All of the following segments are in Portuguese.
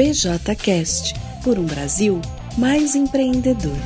BJCast por um Brasil mais empreendedor.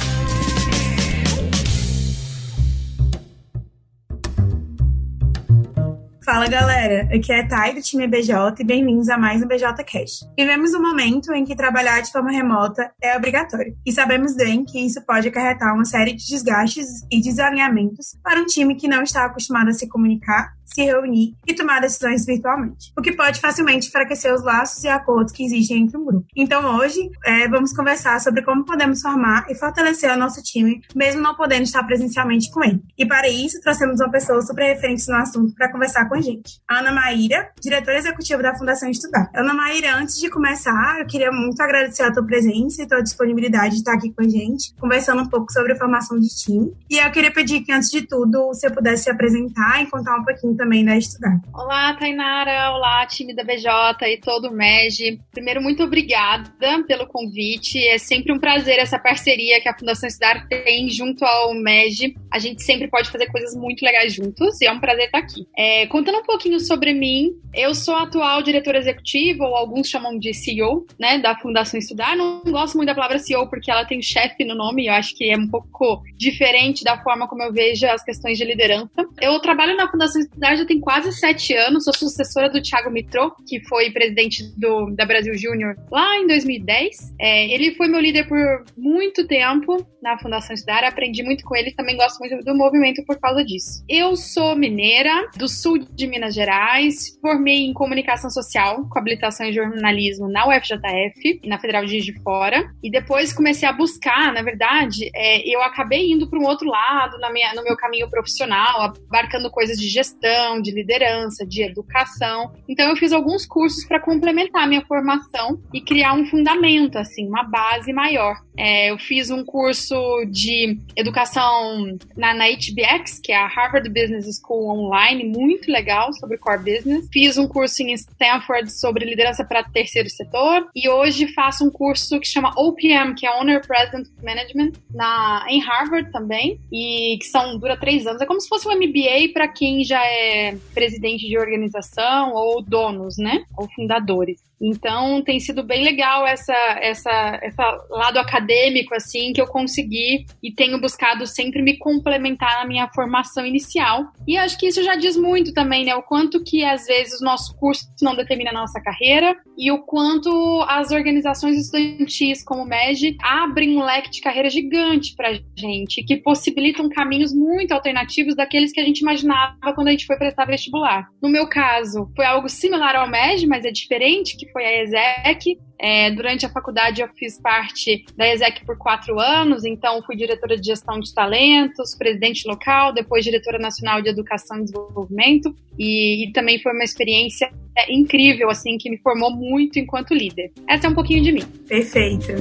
Fala galera, aqui é a Thay do time BJ e bem-vindos a mais um BJ Cash. Vivemos um momento em que trabalhar de forma remota é obrigatório e sabemos bem que isso pode acarretar uma série de desgastes e desalinhamentos para um time que não está acostumado a se comunicar se reunir e tomar decisões virtualmente, o que pode facilmente enfraquecer os laços e acordos que existem entre um grupo. Então, hoje, é, vamos conversar sobre como podemos formar e fortalecer o nosso time, mesmo não podendo estar presencialmente com ele. E para isso, trouxemos uma pessoa super referente no assunto para conversar com a gente. Ana Maíra, diretora executiva da Fundação Estudar. Ana Maíra, antes de começar, eu queria muito agradecer a tua presença e tua disponibilidade de estar aqui com a gente, conversando um pouco sobre formação de time. E eu queria pedir que, antes de tudo, você pudesse se apresentar e contar um pouquinho também da Estudar. Olá, Tainara. Olá, time da BJ e todo o MEG. Primeiro, muito obrigada pelo convite. É sempre um prazer essa parceria que a Fundação Estudar tem junto ao MEG. A gente sempre pode fazer coisas muito legais juntos e é um prazer estar aqui. É, contando um pouquinho sobre mim, eu sou atual diretora executiva, ou alguns chamam de CEO, né, da Fundação Estudar. Não gosto muito da palavra CEO porque ela tem chefe no nome, eu acho que é um pouco diferente da forma como eu vejo as questões de liderança. Eu trabalho na Fundação Estudar já tem quase sete anos, sou sucessora do Thiago Mitrô, que foi presidente do, da Brasil Júnior lá em 2010. É, ele foi meu líder por muito tempo na Fundação Estudar, aprendi muito com ele, também gosto muito do movimento por causa disso. Eu sou mineira, do sul de Minas Gerais, formei em comunicação social, com habilitação em jornalismo na UFJF, na Federal de Juiz de Fora, e depois comecei a buscar, na verdade, é, eu acabei indo para um outro lado na minha, no meu caminho profissional, abarcando coisas de gestão, gestão, de liderança, de educação. Então eu fiz alguns cursos para complementar minha formação e criar um fundamento, assim, uma base maior. É, eu fiz um curso de educação na, na HBX, que é a Harvard Business School Online, muito legal sobre core business. Fiz um curso em Stanford sobre liderança para terceiro setor e hoje faço um curso que chama OPM, que é Owner President Management, na, em Harvard também, e que são dura três anos. É como se fosse um MBA para quem já é presidente de organização ou donos, né? Ou fundadores. Então tem sido bem legal essa, essa, essa lado acadêmico assim que eu consegui e tenho buscado sempre me complementar na minha formação inicial. E acho que isso já diz muito também, né? O quanto que às vezes o nosso curso não determina a nossa carreira e o quanto as organizações estudantis como o MEG abrem um leque de carreira gigante pra gente, que possibilitam caminhos muito alternativos daqueles que a gente imaginava quando a gente foi prestar vestibular. No meu caso, foi algo similar ao MEG, mas é diferente, que foi a ESEC. É, durante a faculdade eu fiz parte da ESEC por quatro anos, então fui diretora de gestão de talentos, presidente local, depois diretora nacional de educação e desenvolvimento, e, e também foi uma experiência incrível, assim, que me formou muito enquanto líder. Essa é um pouquinho de mim. Perfeito.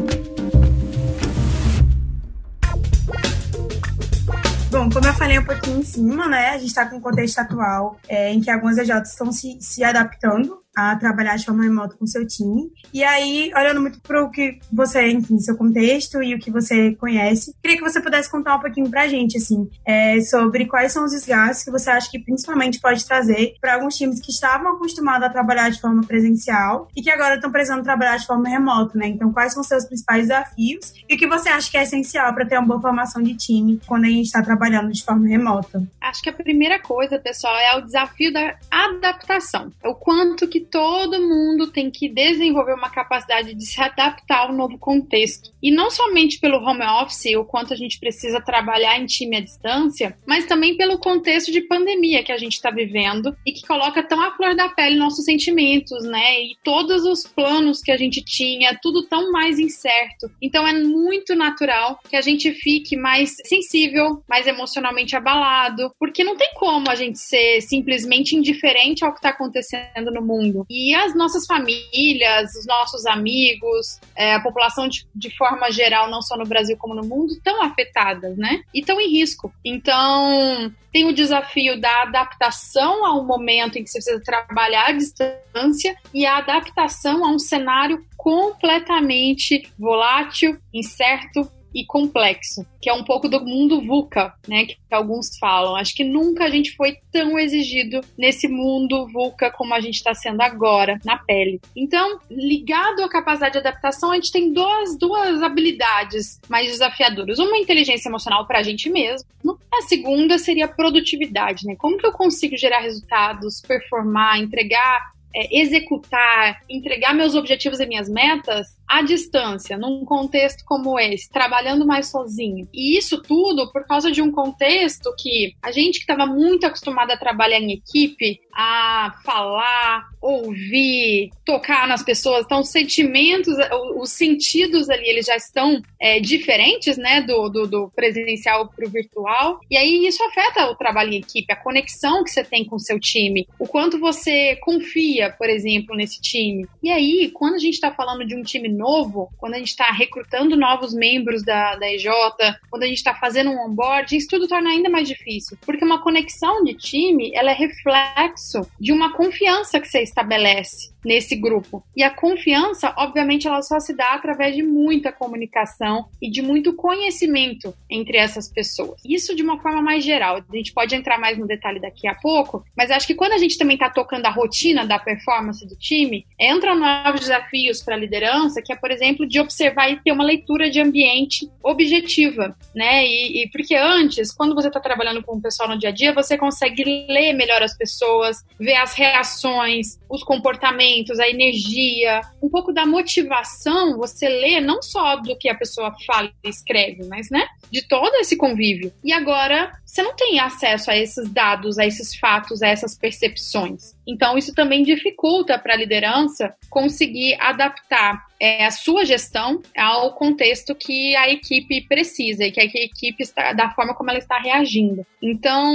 Bom, como eu falei um pouquinho em cima, né, a gente está com um contexto atual é, em que algumas EJs estão se, se adaptando a trabalhar de forma remota com seu time. E aí, olhando muito para o que você, enfim, seu contexto e o que você conhece, queria que você pudesse contar um pouquinho para a gente, assim, é, sobre quais são os desgastes que você acha que principalmente pode trazer para alguns times que estavam acostumados a trabalhar de forma presencial e que agora estão precisando trabalhar de forma remota, né? Então, quais são seus principais desafios e o que você acha que é essencial para ter uma boa formação de time quando a gente está trabalhando de forma remota? Acho que a primeira coisa, pessoal, é o desafio da adaptação. É o quanto que todo mundo tem que desenvolver uma capacidade de se adaptar ao novo contexto. E não somente pelo home office, o quanto a gente precisa trabalhar em time à distância, mas também pelo contexto de pandemia que a gente está vivendo e que coloca tão à flor da pele nossos sentimentos, né? E todos os planos que a gente tinha, tudo tão mais incerto. Então é muito natural que a gente fique mais sensível, mais emocionalmente abalado, porque não tem como a gente ser simplesmente indiferente ao que está acontecendo no mundo. E as nossas famílias, os nossos amigos, é, a população de, de, forma geral, não só no Brasil como no mundo, estão afetadas, né? E estão em risco. Então, tem o desafio da adaptação ao momento em que você precisa trabalhar à distância e a adaptação a um cenário completamente volátil, incerto e complexo, que é um pouco do mundo VUCA, né, que alguns falam. Acho que nunca a gente foi tão exigido nesse mundo VUCA como a gente está sendo agora, na pele. Então, ligado à capacidade de adaptação, a gente tem duas, duas habilidades mais desafiadoras. Uma, inteligência emocional para a gente mesmo. A segunda seria a produtividade, né? Como que eu consigo gerar resultados, performar, entregar é, executar, entregar meus objetivos e minhas metas à distância, num contexto como esse, trabalhando mais sozinho. E isso tudo por causa de um contexto que a gente que estava muito acostumado a trabalhar em equipe, a falar, ouvir, tocar nas pessoas, então os sentimentos, os sentidos ali, eles já estão é, diferentes, né, do, do, do presencial para o virtual. E aí isso afeta o trabalho em equipe, a conexão que você tem com o seu time, o quanto você confia, por exemplo, nesse time. E aí, quando a gente está falando de um time novo, quando a gente está recrutando novos membros da, da EJ, quando a gente está fazendo um onboarding, isso tudo torna ainda mais difícil. Porque uma conexão de time, ela é reflexo de uma confiança que você estabelece nesse grupo. E a confiança, obviamente, ela só se dá através de muita comunicação e de muito conhecimento entre essas pessoas. Isso de uma forma mais geral. A gente pode entrar mais no detalhe daqui a pouco, mas acho que quando a gente também está tocando a rotina da performance do time, entram novos desafios para a liderança, que é, por exemplo, de observar e ter uma leitura de ambiente objetiva, né? E, e porque antes, quando você está trabalhando com o pessoal no dia a dia, você consegue ler melhor as pessoas, ver as reações, os comportamentos, a energia, um pouco da motivação, você lê não só do que a pessoa fala e escreve, mas, né, de todo esse convívio. E agora você não tem acesso a esses dados, a esses fatos, a essas percepções. Então, isso também dificulta para a liderança conseguir adaptar é, a sua gestão ao contexto que a equipe precisa e que a equipe está da forma como ela está reagindo. Então,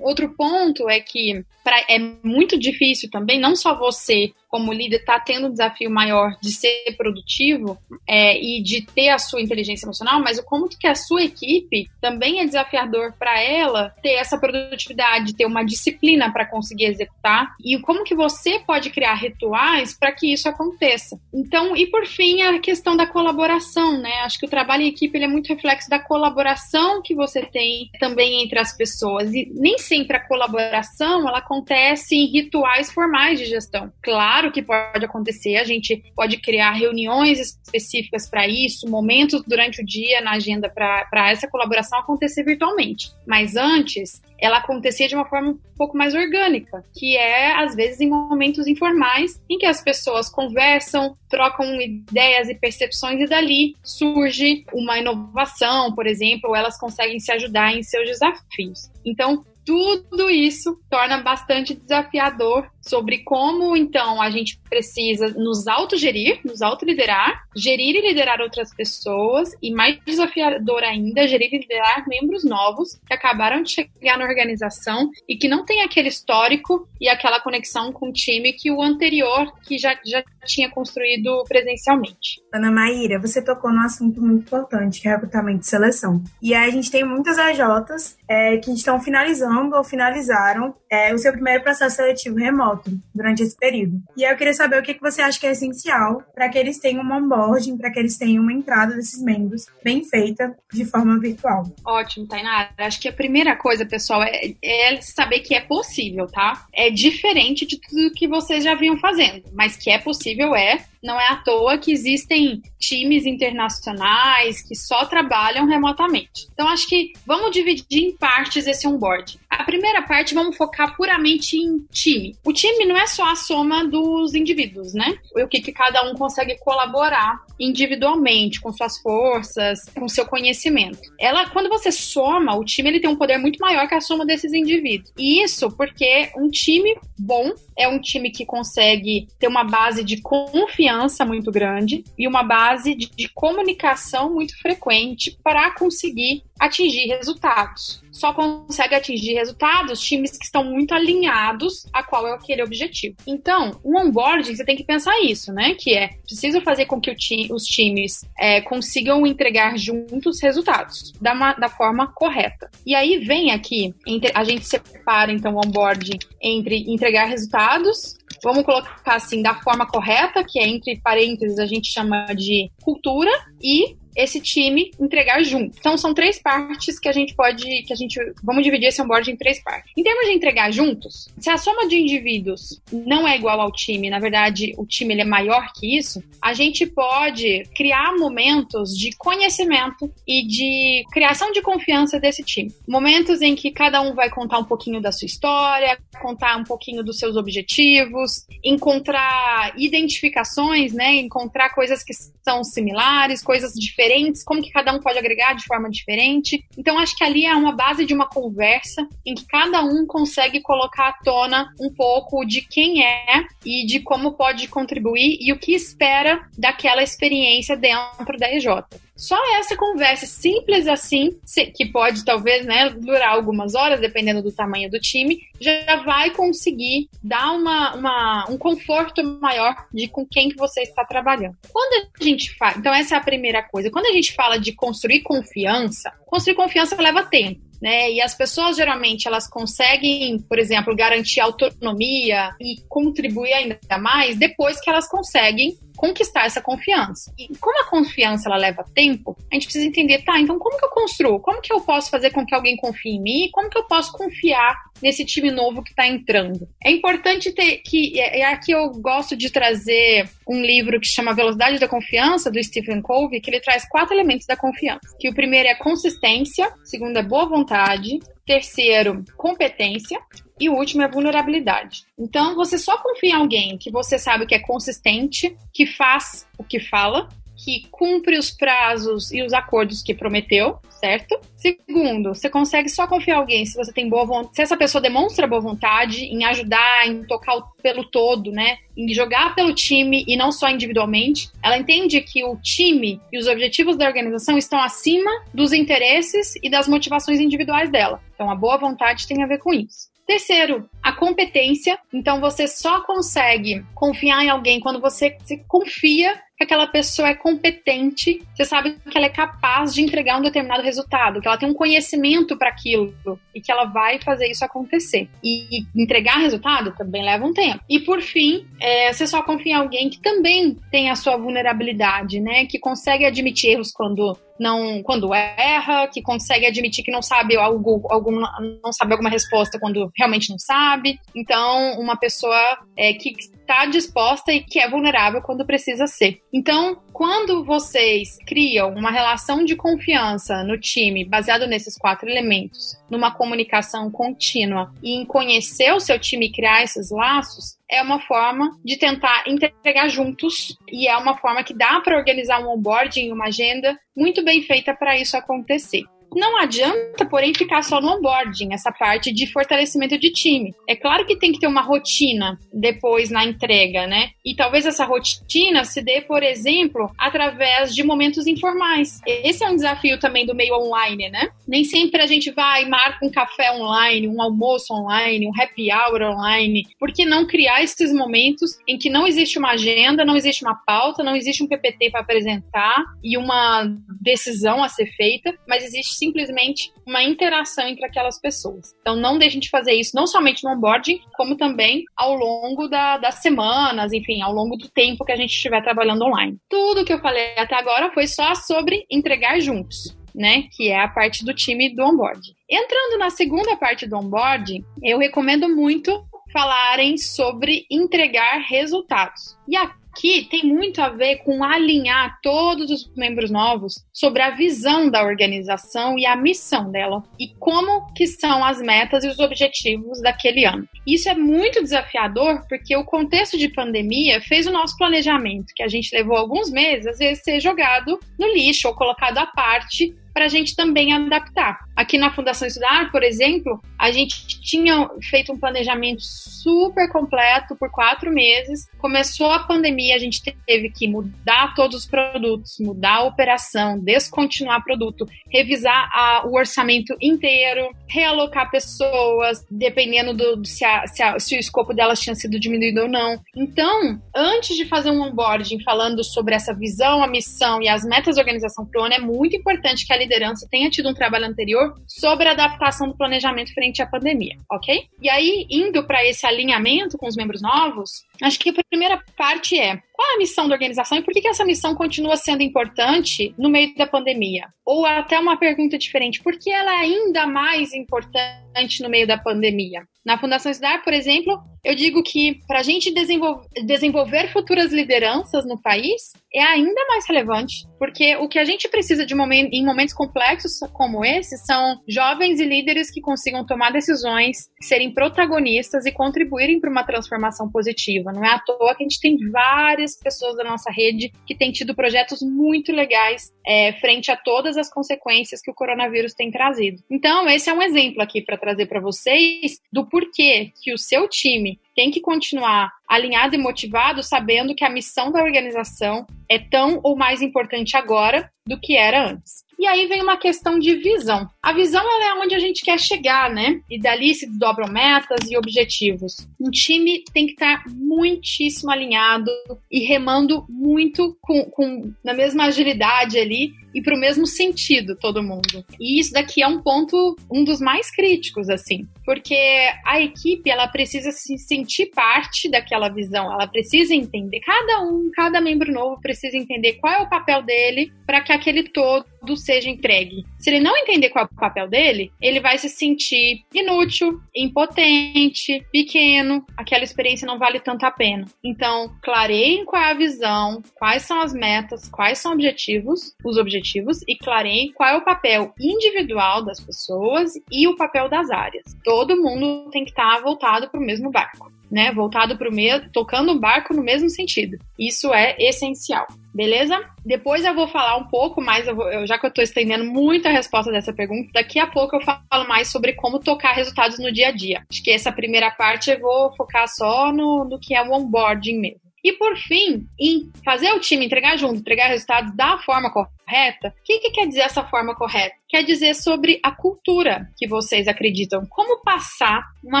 outro ponto é que pra, é muito difícil também, não só você como líder está tendo um desafio maior de ser produtivo é, e de ter a sua inteligência emocional, mas o como que a sua equipe também é desafiador para ela ter essa produtividade, ter uma disciplina para conseguir executar e como que você pode criar rituais para que isso aconteça. Então, e por fim, a questão da colaboração, né? Acho que o trabalho em equipe é muito reflexo da colaboração que você tem também entre as pessoas e nem sempre a colaboração ela acontece em rituais formais de gestão. Claro Claro que pode acontecer, a gente pode criar reuniões específicas para isso, momentos durante o dia na agenda para essa colaboração acontecer virtualmente. Mas antes, ela acontecia de uma forma um pouco mais orgânica, que é às vezes em momentos informais em que as pessoas conversam, trocam ideias e percepções e dali surge uma inovação, por exemplo, ou elas conseguem se ajudar em seus desafios. Então, tudo isso torna bastante desafiador sobre como então a gente precisa nos autogerir, nos autoliderar, gerir e liderar outras pessoas e mais desafiador ainda, gerir e liderar membros novos que acabaram de chegar na organização e que não tem aquele histórico e aquela conexão com o time que o anterior que já, já tinha construído presencialmente. Ana Maíra, você tocou num assunto muito importante, que é recrutamento de seleção. E aí a gente tem muitas AJs é, que estão finalizando ou finalizaram é, o seu primeiro processo seletivo remoto durante esse período. E aí eu queria saber o que, que você acha que é essencial para que eles tenham um onboarding, para que eles tenham uma entrada desses membros bem feita de forma virtual. Ótimo, Tainara. Acho que a primeira coisa, pessoal, é, é saber que é possível, tá? É diferente de tudo que vocês já vinham fazendo, mas que é possível é não é à toa que existem times internacionais que só trabalham remotamente. Então, acho que vamos dividir em partes esse onboard. A primeira parte, vamos focar puramente em time. O time não é só a soma dos indivíduos, né? O que, que cada um consegue colaborar individualmente, com suas forças, com seu conhecimento. Ela, quando você soma, o time ele tem um poder muito maior que a soma desses indivíduos. E isso porque um time bom é um time que consegue ter uma base de confiança muito grande e uma base de, de comunicação muito frequente para conseguir atingir resultados. Só consegue atingir resultados times que estão muito alinhados a qual é aquele objetivo. Então, o onboarding, você tem que pensar isso, né? Que é preciso fazer com que ti, os times é, consigam entregar juntos resultados da, da forma correta. E aí vem aqui, entre, a gente separa então o onboarding entre entregar resultados vamos colocar assim, da forma correta, que é entre parênteses a gente chama de cultura, e esse time entregar junto. Então são três partes que a gente pode, que a gente, vamos dividir esse onboard em três partes. Em termos de entregar juntos, se a soma de indivíduos não é igual ao time, na verdade o time ele é maior que isso, a gente pode criar momentos de conhecimento e de criação de confiança desse time. Momentos em que cada um vai contar um pouquinho da sua história, contar um pouquinho dos seus objetivos, encontrar identificações, né, encontrar coisas que são similares, coisas diferentes, como que cada um pode agregar de forma diferente. Então acho que ali é uma base de uma conversa em que cada um consegue colocar à tona um pouco de quem é e de como pode contribuir e o que espera daquela experiência dentro da EJ. Só essa conversa simples assim, que pode talvez né, durar algumas horas, dependendo do tamanho do time, já vai conseguir dar uma, uma, um conforto maior de com quem que você está trabalhando. Quando a gente fala, então essa é a primeira coisa. Quando a gente fala de construir confiança, construir confiança leva tempo né? E as pessoas geralmente elas conseguem, por exemplo, garantir autonomia e contribuir ainda mais depois que elas conseguem conquistar essa confiança. E como a confiança ela leva tempo, a gente precisa entender, tá, então como que eu construo? Como que eu posso fazer com que alguém confie em mim? Como que eu posso confiar nesse time novo que está entrando? É importante ter que, é, é aqui eu gosto de trazer um livro que chama Velocidade da Confiança, do Stephen Covey, que ele traz quatro elementos da confiança. Que o primeiro é consistência, o segundo é boa vontade, terceiro, competência, e o último é vulnerabilidade. Então, você só confia em alguém que você sabe que é consistente, que faz o que fala, que cumpre os prazos e os acordos que prometeu, certo? Segundo, você consegue só confiar em alguém se você tem boa vontade, se essa pessoa demonstra boa vontade em ajudar, em tocar pelo todo, né? Em jogar pelo time e não só individualmente. Ela entende que o time e os objetivos da organização estão acima dos interesses e das motivações individuais dela. Então, a boa vontade tem a ver com isso. Terceiro, a competência. Então você só consegue confiar em alguém quando você se confia que aquela pessoa é competente, você sabe que ela é capaz de entregar um determinado resultado, que ela tem um conhecimento para aquilo e que ela vai fazer isso acontecer. E, entregar resultado também leva um tempo. E por fim, é, você só confia em alguém que também tem a sua vulnerabilidade, né? Que consegue admitir erros quando não quando erra, que consegue admitir que não sabe algo, algum, não sabe alguma resposta quando realmente não sabe. Então, uma pessoa é, que está disposta e que é vulnerável quando precisa ser. Então, quando vocês criam uma relação de confiança no time baseado nesses quatro elementos, numa comunicação contínua e em conhecer o seu time e criar esses laços, é uma forma de tentar entregar juntos e é uma forma que dá para organizar um onboarding, uma agenda muito bem feita para isso acontecer. Não adianta, porém, ficar só no onboarding, essa parte de fortalecimento de time. É claro que tem que ter uma rotina depois na entrega, né? E talvez essa rotina se dê, por exemplo, através de momentos informais. Esse é um desafio também do meio online, né? Nem sempre a gente vai e marca um café online, um almoço online, um happy hour online. Por que não criar esses momentos em que não existe uma agenda, não existe uma pauta, não existe um PPT para apresentar e uma decisão a ser feita, mas existe simplesmente uma interação entre aquelas pessoas. Então não deixem de fazer isso, não somente no onboarding, como também ao longo da, das semanas, enfim, ao longo do tempo que a gente estiver trabalhando online. Tudo que eu falei até agora foi só sobre entregar juntos. Né, que é a parte do time do onboarding. Entrando na segunda parte do onboarding, eu recomendo muito falarem sobre entregar resultados. E aqui aqui tem muito a ver com alinhar todos os membros novos sobre a visão da organização e a missão dela e como que são as metas e os objetivos daquele ano. Isso é muito desafiador porque o contexto de pandemia fez o nosso planejamento, que a gente levou alguns meses, às vezes ser jogado no lixo ou colocado à parte para a gente também adaptar. Aqui na Fundação Estudar, por exemplo, a gente tinha feito um planejamento super completo por quatro meses. Começou a pandemia, a gente teve que mudar todos os produtos, mudar a operação, descontinuar produto, revisar a, o orçamento inteiro, realocar pessoas, dependendo do, do se, a, se, a, se o escopo delas tinha sido diminuído ou não. Então, antes de fazer um onboarding falando sobre essa visão, a missão e as metas da organização para o ano, é muito importante que a liderança tenha tido um trabalho anterior sobre a adaptação do planejamento frente à pandemia, ok? E aí, indo para esse alinhamento com os membros novos, Acho que a primeira parte é qual é a missão da organização e por que, essa missão continua sendo importante no meio da pandemia? Ou até uma pergunta diferente, por que ela é ainda mais importante no meio da pandemia? Na Fundação Estudar, por exemplo, eu digo que para a gente desenvolver, desenvolver futuras lideranças no país é ainda mais relevante, porque o que a gente precisa de momento, em momentos complexos como esse são jovens e líderes que consigam tomar decisões, serem protagonistas e contribuírem para uma transformação positiva. Não é à toa que a gente tem várias pessoas da nossa rede que têm tido projetos muito legais é, frente a todas as consequências que o coronavírus tem trazido. Então, esse é um exemplo aqui para trazer para vocês do porquê que o seu time tem que continuar alinhado e motivado, sabendo que a missão da organização é tão ou mais importante agora do que era antes. E aí vem uma questão de visão. A visão é onde a gente quer chegar, né? E dali se desdobram metas e objetivos. Um time tem que estar muitíssimo alinhado e remando muito com, com na mesma agilidade ali e para o mesmo sentido todo mundo. E isso daqui é um ponto, um dos mais críticos, assim, porque a equipe ela precisa se sentir parte daquela visão, ela precisa entender, cada um, cada membro novo precisa entender qual é o papel dele para que aquele todo seja entregue. Se ele não entender qual é o papel dele, ele vai se sentir inútil, impotente, pequeno, aquela experiência não vale tanto a pena. Então, clareiem qual é a visão, quais são as metas, quais são objetivos, os objetivos e clareiem qual é o papel individual das pessoas e o papel das áreas. Todo mundo tem que estar voltado para o mesmo barco, né? Voltado para o mesmo, tocando o barco no mesmo sentido. Isso é essencial. Beleza? Depois eu vou falar um pouco mais, eu vou, eu, já que eu estou estendendo muito a resposta dessa pergunta, daqui a pouco eu falo mais sobre como tocar resultados no dia a dia. Acho que essa primeira parte eu vou focar só no, no que é o onboarding mesmo. E por fim, em fazer o time entregar junto, entregar resultados da forma correta, o que, que quer dizer essa forma correta? Quer dizer sobre a cultura que vocês acreditam. Como passar uma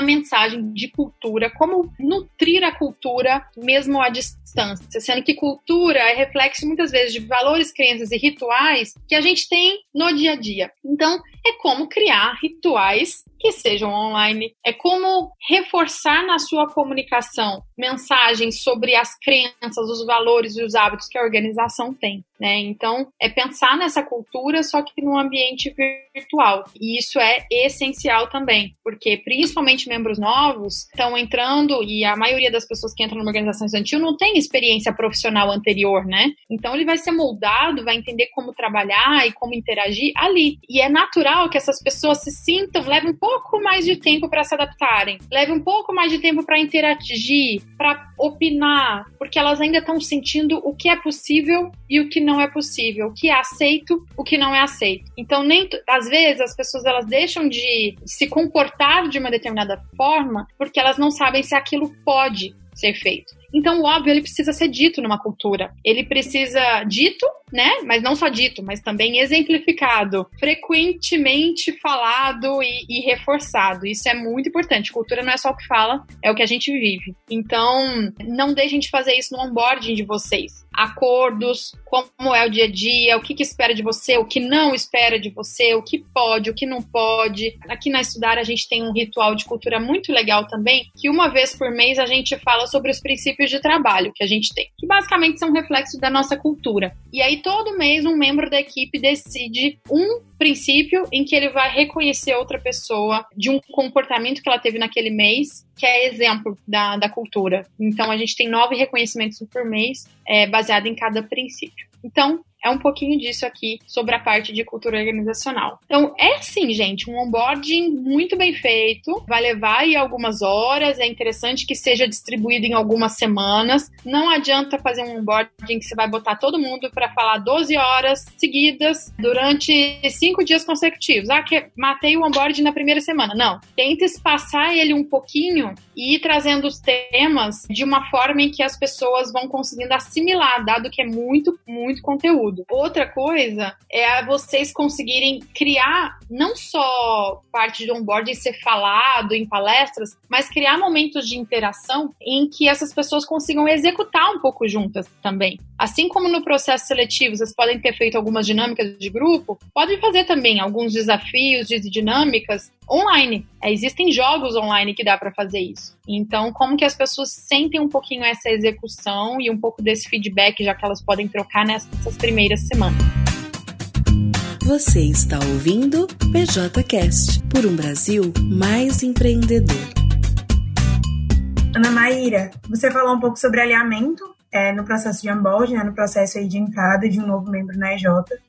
mensagem de cultura, como nutrir a cultura mesmo à distância, sendo que cultura é reflexo muitas vezes de valores, crenças e rituais que a gente tem no dia a dia. Então, é como criar rituais que sejam online. É como reforçar na sua comunicação mensagens sobre as crenças, os valores e os hábitos que a organização tem. Né? Então, é pensar nessa cultura, só que num ambiente virtual. E isso é essencial também, porque principalmente membros novos estão entrando e a maioria das pessoas que entram numa organização estudantil não tem experiência profissional anterior, né? Então, ele vai ser moldado, vai entender como trabalhar e como interagir ali. E é natural que essas pessoas se sintam, leve um pouco mais de tempo para se adaptarem, leve um pouco mais de tempo para interagir, para opinar, porque elas ainda estão sentindo o que é possível e o que não é possível, o que é aceito, o que não é aceito. Então, nem às vezes as pessoas elas deixam de se comportar de uma determinada forma porque elas não sabem se aquilo pode ser feito. Então, o óbvio, ele precisa ser dito numa cultura. Ele precisa dito, né? Mas não só dito, mas também exemplificado, frequentemente falado e, e reforçado. Isso é muito importante. Cultura não é só o que fala, é o que a gente vive. Então, não deixem de fazer isso no onboarding de vocês. Acordos, como é o dia a dia, o que, que espera de você, o que não espera de você, o que pode, o que não pode. Aqui na Estudar a gente tem um ritual de cultura muito legal também, que uma vez por mês a gente fala sobre os princípios de trabalho que a gente tem, que basicamente são reflexos da nossa cultura. E aí, todo mês, um membro da equipe decide um princípio em que ele vai reconhecer outra pessoa de um comportamento que ela teve naquele mês, que é exemplo da, da cultura. Então, a gente tem nove reconhecimentos por mês, é, baseado em cada princípio. Então, é um pouquinho disso aqui sobre a parte de cultura organizacional. Então, é assim, gente, um onboarding muito bem feito, vai levar aí algumas horas, é interessante que seja distribuído em algumas semanas. Não adianta fazer um onboarding que você vai botar todo mundo para falar 12 horas seguidas durante cinco dias consecutivos. Ah, que matei o onboarding na primeira semana. Não. Tenta espaçar ele um pouquinho e ir trazendo os temas de uma forma em que as pessoas vão conseguindo assimilar, dado que é muito, muito conteúdo tudo. Outra coisa é vocês conseguirem criar não só parte do onboarding ser falado em palestras, mas criar momentos de interação em que essas pessoas consigam executar um pouco juntas também. Assim como no processo seletivo vocês podem ter feito algumas dinâmicas de grupo, podem fazer também alguns desafios de dinâmicas online. É, existem jogos online que dá para fazer isso. Então, como que as pessoas sentem um pouquinho essa execução e um pouco desse feedback, já que elas podem trocar nessas primeiras semanas. Você está ouvindo PJCast por um Brasil mais empreendedor. Ana Maíra, você falou um pouco sobre alinhamento é, no processo de onboard, né, no processo aí de entrada de um novo membro na EJ.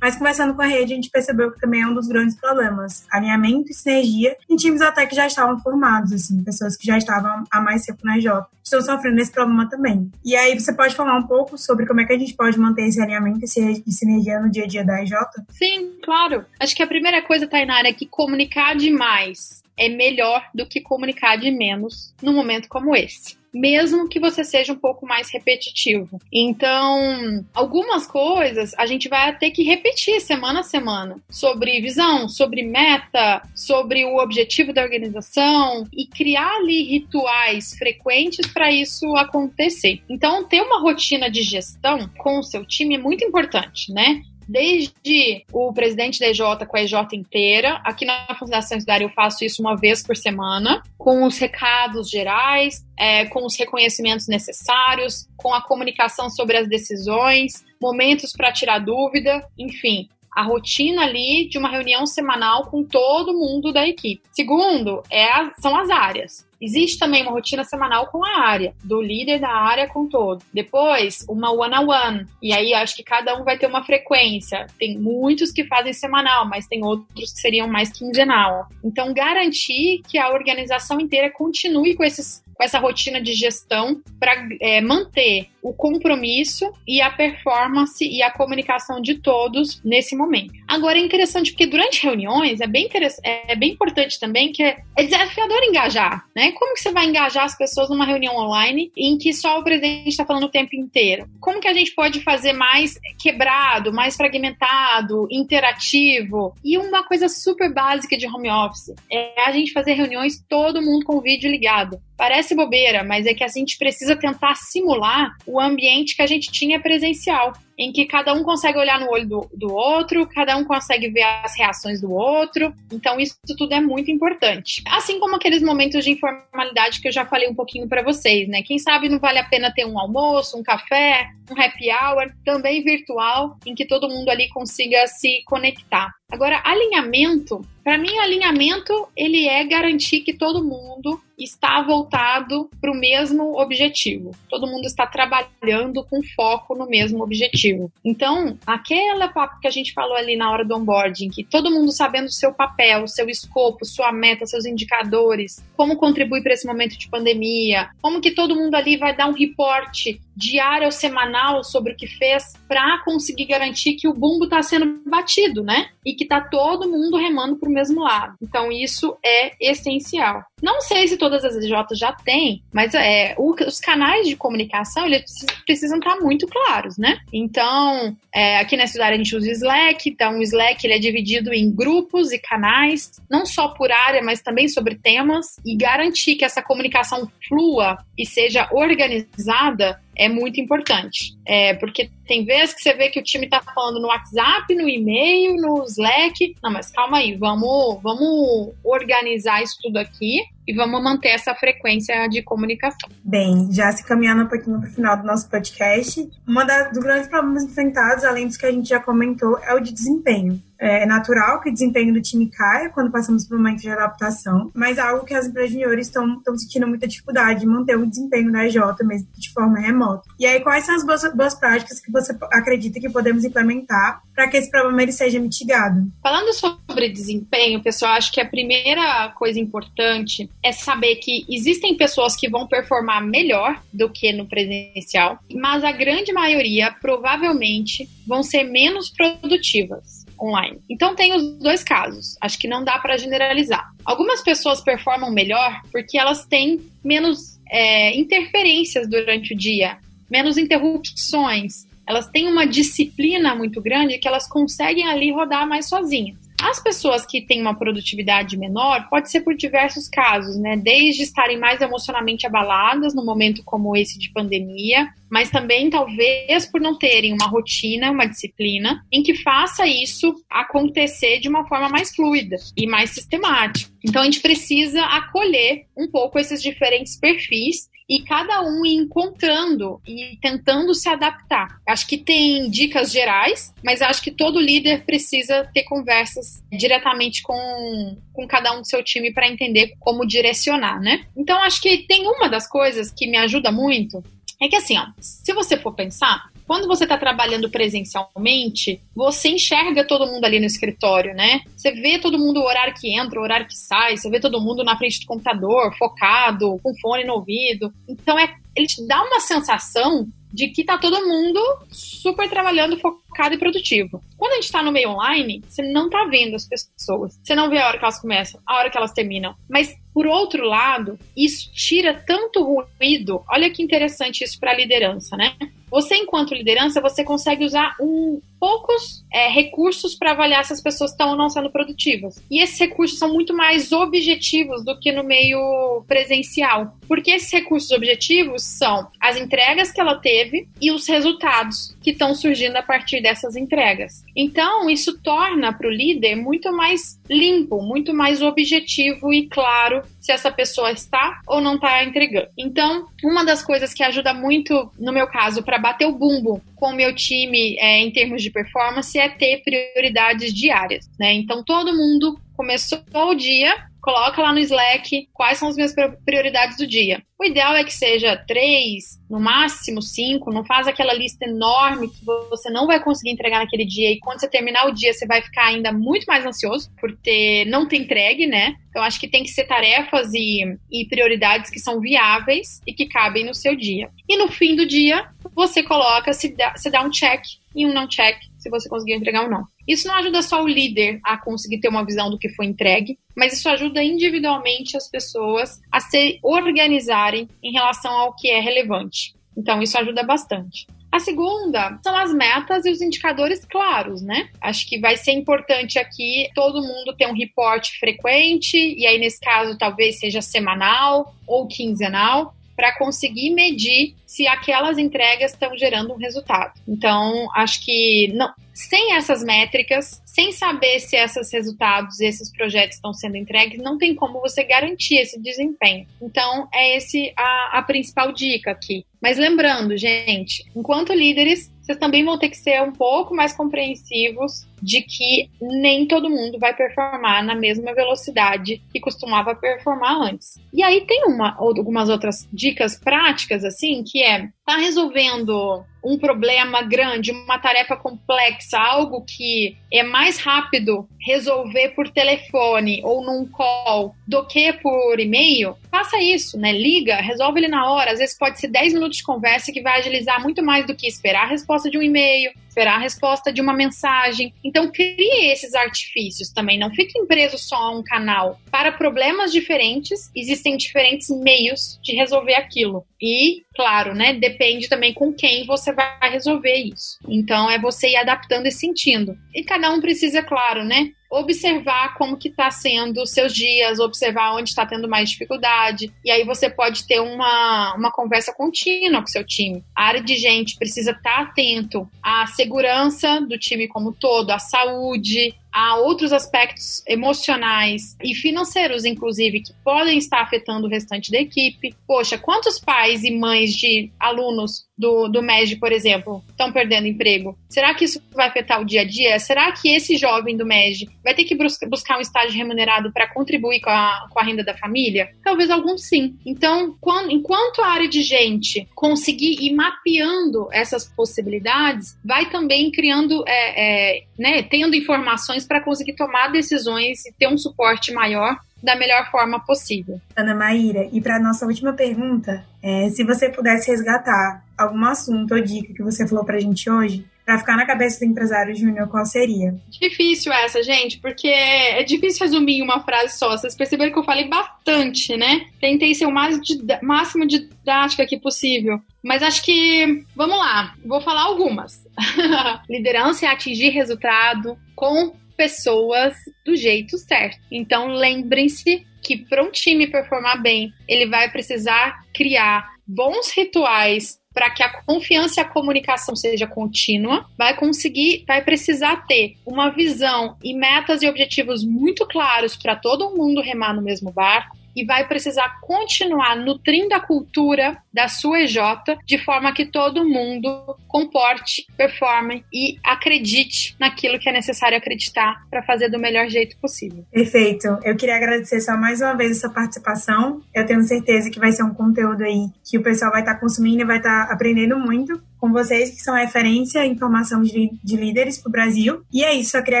Mas conversando com a rede, a gente percebeu que também é um dos grandes problemas. Alinhamento e sinergia em times até que já estavam formados, assim, pessoas que já estavam há mais tempo na EJ. Estão sofrendo esse problema também. E aí você pode falar um pouco sobre como é que a gente pode manter esse alinhamento e sinergia no dia a dia da EJ? Sim, claro. Acho que a primeira coisa, Tainara, é que comunicar demais é melhor do que comunicar de menos num momento como esse mesmo que você seja um pouco mais repetitivo. Então, algumas coisas a gente vai ter que repetir semana a semana sobre visão, sobre meta, sobre o objetivo da organização e criar ali rituais frequentes para isso acontecer. Então, ter uma rotina de gestão com o seu time é muito importante, né? Desde o presidente da EJ com a EJ inteira. Aqui na Fundação Cidade eu faço isso uma vez por semana, com os recados gerais, é, com os reconhecimentos necessários, com a comunicação sobre as decisões, momentos para tirar dúvida, enfim a rotina ali de uma reunião semanal com todo mundo da equipe. Segundo, é a, são as áreas. Existe também uma rotina semanal com a área, do líder da área com todo. Depois, uma one-on-one. E aí, acho que cada um vai ter uma frequência. Tem muitos que fazem semanal, mas tem outros que seriam mais quinzenal. Então, garantir que a organização inteira continue com esses com essa rotina de gestão para é, manter o compromisso e a performance e a comunicação de todos nesse momento. Agora é interessante porque durante reuniões é bem, é bem importante também que é, é desafiador engajar, né? Como que você vai engajar as pessoas numa reunião online em que só o presidente está falando o tempo inteiro? Como que a gente pode fazer mais quebrado, mais fragmentado, interativo? E uma coisa super básica de home office é a gente fazer reuniões todo mundo com o vídeo ligado. Parece bobeira, mas é que a gente precisa tentar simular o ambiente que a gente tinha presencial em que cada um consegue olhar no olho do, do outro, cada um consegue ver as reações do outro. Então, isso tudo é muito importante. Assim como aqueles momentos de informalidade que eu já falei um pouquinho para vocês, né? Quem sabe não vale a pena ter um almoço, um café, um happy hour, também virtual, em que todo mundo ali consiga se conectar. Agora, alinhamento, para mim, alinhamento ele é garantir que todo mundo está voltado para o mesmo objetivo. Todo mundo está trabalhando com foco no mesmo objetivo Então, aquela papo que a gente falou ali na hora do onboarding, que todo mundo sabendo o seu papel, o seu escopo, sua meta, seus indicadores, como contribui para esse momento de pandemia, como que todo mundo ali vai dar um reporte diário ou semanal sobre o que fez para conseguir garantir que o bumbo está sendo batido, né? E que está todo mundo remando para o mesmo lado. Então isso é essencial. Não sei se todas as EJs já têm, mas é, o, os canais de comunicação eles precisam estar tá muito claros, né? Então é, aqui na cidade a gente usa o Slack, então o Slack ele é dividido em grupos e canais, não só por área, mas também sobre temas e garantir que essa comunicação flua e seja organizada é muito importante. É, porque tem vezes que você vê que o time tá falando no WhatsApp, no e-mail, no Slack. Não, mas calma aí, vamos, vamos organizar isso tudo aqui e vamos manter essa frequência de comunicação. Bem, já se caminhando um pouquinho para o final do nosso podcast, um dos grandes problemas enfrentados, além dos que a gente já comentou, é o de desempenho. É natural que o desempenho do time caia quando passamos por um momento de adaptação, mas é algo que as empresas juniores estão sentindo muita dificuldade de manter o desempenho da EJ, mesmo de forma remota. E aí, quais são as boas, boas práticas que você acredita que podemos implementar para que esse problema ele seja mitigado? Falando sobre desempenho, pessoal, acho que a primeira coisa importante é saber que existem pessoas que vão performar melhor do que no presencial, mas a grande maioria provavelmente vão ser menos produtivas online. Então tem os dois casos. Acho que não dá para generalizar. Algumas pessoas performam melhor porque elas têm menos é, interferências durante o dia, menos interrupções. Elas têm uma disciplina muito grande que elas conseguem ali rodar mais sozinhas. As pessoas que têm uma produtividade menor pode ser por diversos casos, né? Desde estarem mais emocionalmente abaladas no momento como esse de pandemia, mas também talvez por não terem uma rotina, uma disciplina em que faça isso acontecer de uma forma mais fluida e mais sistemática. Então a gente precisa acolher um pouco esses diferentes perfis e cada um encontrando e tentando se adaptar. Acho que tem dicas gerais, mas acho que todo líder precisa ter conversas diretamente com, com cada um do seu time para entender como direcionar, né? Então acho que tem uma das coisas que me ajuda muito é que assim, ó, se você for pensar, quando você está trabalhando presencialmente, você enxerga todo mundo ali no escritório, né? Você vê todo mundo o horário que entra, o horário que sai, você vê todo mundo na frente do computador, focado, com fone no ouvido. Então é, ele te dá uma sensação de que tá todo mundo super trabalhando, focado e produtivo. Quando a gente tá no meio online, você não tá vendo as pessoas. Você não vê a hora que elas começam, a hora que elas terminam. Mas, por outro lado, isso tira tanto ruído. Olha que interessante isso para a liderança, né? Você, enquanto liderança, você consegue usar um, poucos é, recursos para avaliar se as pessoas estão ou não sendo produtivas. E esses recursos são muito mais objetivos do que no meio presencial. Porque esses recursos objetivos são as entregas que ela teve e os resultados que estão surgindo a partir dessas entregas. Então, isso torna para o líder muito mais limpo, muito mais objetivo e claro se essa pessoa está ou não está entregando. Então, uma das coisas que ajuda muito, no meu caso, para bater o bumbo com o meu time é, em termos de performance é ter prioridades diárias, né? Então, todo mundo começou o dia coloca lá no Slack quais são as minhas prioridades do dia. O ideal é que seja três, no máximo cinco, não faz aquela lista enorme que você não vai conseguir entregar naquele dia e quando você terminar o dia você vai ficar ainda muito mais ansioso por ter não ter entregue, né? Então acho que tem que ser tarefas e, e prioridades que são viáveis e que cabem no seu dia. E no fim do dia, você coloca, se dá, se dá um check e um não check se você conseguiu entregar ou não. Isso não ajuda só o líder a conseguir ter uma visão do que foi entregue, mas isso ajuda individualmente as pessoas a se organizarem em relação ao que é relevante. Então, isso ajuda bastante. A segunda são as metas e os indicadores claros, né? Acho que vai ser importante aqui todo mundo ter um reporte frequente, e aí, nesse caso, talvez seja semanal ou quinzenal, para conseguir medir se aquelas entregas estão gerando um resultado. Então, acho que não, sem essas métricas, sem saber se esses resultados, esses projetos estão sendo entregues, não tem como você garantir esse desempenho. Então, é esse a, a principal dica aqui. Mas lembrando, gente, enquanto líderes, vocês também vão ter que ser um pouco mais compreensivos de que nem todo mundo vai performar na mesma velocidade que costumava performar antes. E aí tem uma, algumas outras dicas práticas, assim, que é tá resolvendo um problema grande, uma tarefa complexa, algo que é mais rápido resolver por telefone ou num call do que por e-mail, faça isso, né? Liga, resolve ele na hora. Às vezes pode ser 10 minutos de conversa que vai agilizar muito mais do que esperar a resposta de um e-mail, esperar a resposta de uma mensagem. Então, crie esses artifícios também. Não fique preso só a um canal. Para problemas diferentes, existem diferentes meios de resolver aquilo. E, claro, né, depende também com quem você vai resolver isso. Então, é você ir adaptando e sentindo. E cada um precisa, claro, né, observar como que está sendo os seus dias, observar onde está tendo mais dificuldade, e aí você pode ter uma, uma conversa contínua com seu time. A área de gente precisa estar tá atento à segurança do time como todo, à saúde, há outros aspectos emocionais e financeiros, inclusive, que podem estar afetando o restante da equipe. Poxa, quantos pais e mães de alunos do, do MED, por exemplo, estão perdendo emprego? Será que isso vai afetar o dia a dia? Será que esse jovem do MED vai ter que buscar um estágio remunerado para contribuir com a, com a renda da família? Talvez alguns sim. Então, quando, enquanto a área de gente conseguir ir mapeando essas possibilidades, vai também criando, é, é, né, tendo informações para conseguir tomar decisões e ter um suporte maior da melhor forma possível. Ana Maíra, e para nossa última pergunta, é, se você pudesse resgatar algum assunto ou dica que você falou para a gente hoje, para ficar na cabeça do empresário júnior, qual seria? Difícil essa, gente, porque é difícil resumir uma frase só. Vocês perceberam que eu falei bastante, né? Tentei ser o mais máximo didática aqui possível. Mas acho que, vamos lá, vou falar algumas. Liderança é atingir resultado com pessoas do jeito certo. Então lembrem-se que para um time performar bem, ele vai precisar criar bons rituais para que a confiança e a comunicação seja contínua, vai conseguir, vai precisar ter uma visão e metas e objetivos muito claros para todo mundo remar no mesmo barco e vai precisar continuar nutrindo a cultura da sua EJ de forma que todo mundo comporte, performe e acredite naquilo que é necessário acreditar para fazer do melhor jeito possível. Perfeito. Eu queria agradecer só mais uma vez essa participação. Eu tenho certeza que vai ser um conteúdo aí que o pessoal vai estar tá consumindo e vai estar tá aprendendo muito com vocês, que são referência em formação de, de líderes para o Brasil. E é isso, só queria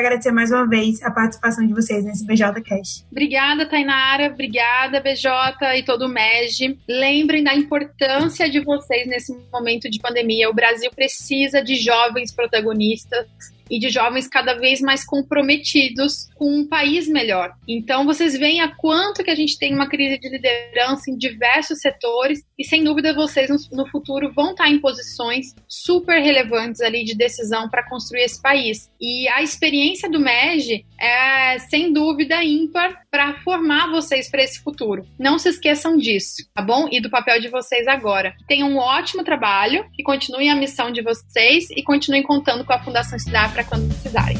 agradecer mais uma vez a participação de vocês nesse BJ Cash. Obrigada, Tainara. Obrigada, BJ e todo o MEG. Lembrem da importância de vocês nesse momento de pandemia. O Brasil precisa de jovens protagonistas e de jovens cada vez mais comprometidos com um país melhor. Então vocês veem a quanto que a gente tem uma crise de liderança em diversos setores e sem dúvida vocês no, futuro vão estar em posições super relevantes ali de decisão para construir esse país. E a experiência do MEG é sem dúvida ímpar para formar vocês para esse futuro. Não se esqueçam disso, tá bom? E do papel de vocês agora. Tenham um ótimo trabalho, que continuem a missão de vocês e continuem contando com a Fundação Estudar para quando precisarem.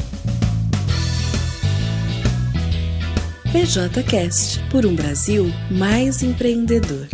PJCast por um Brasil mais empreendedor.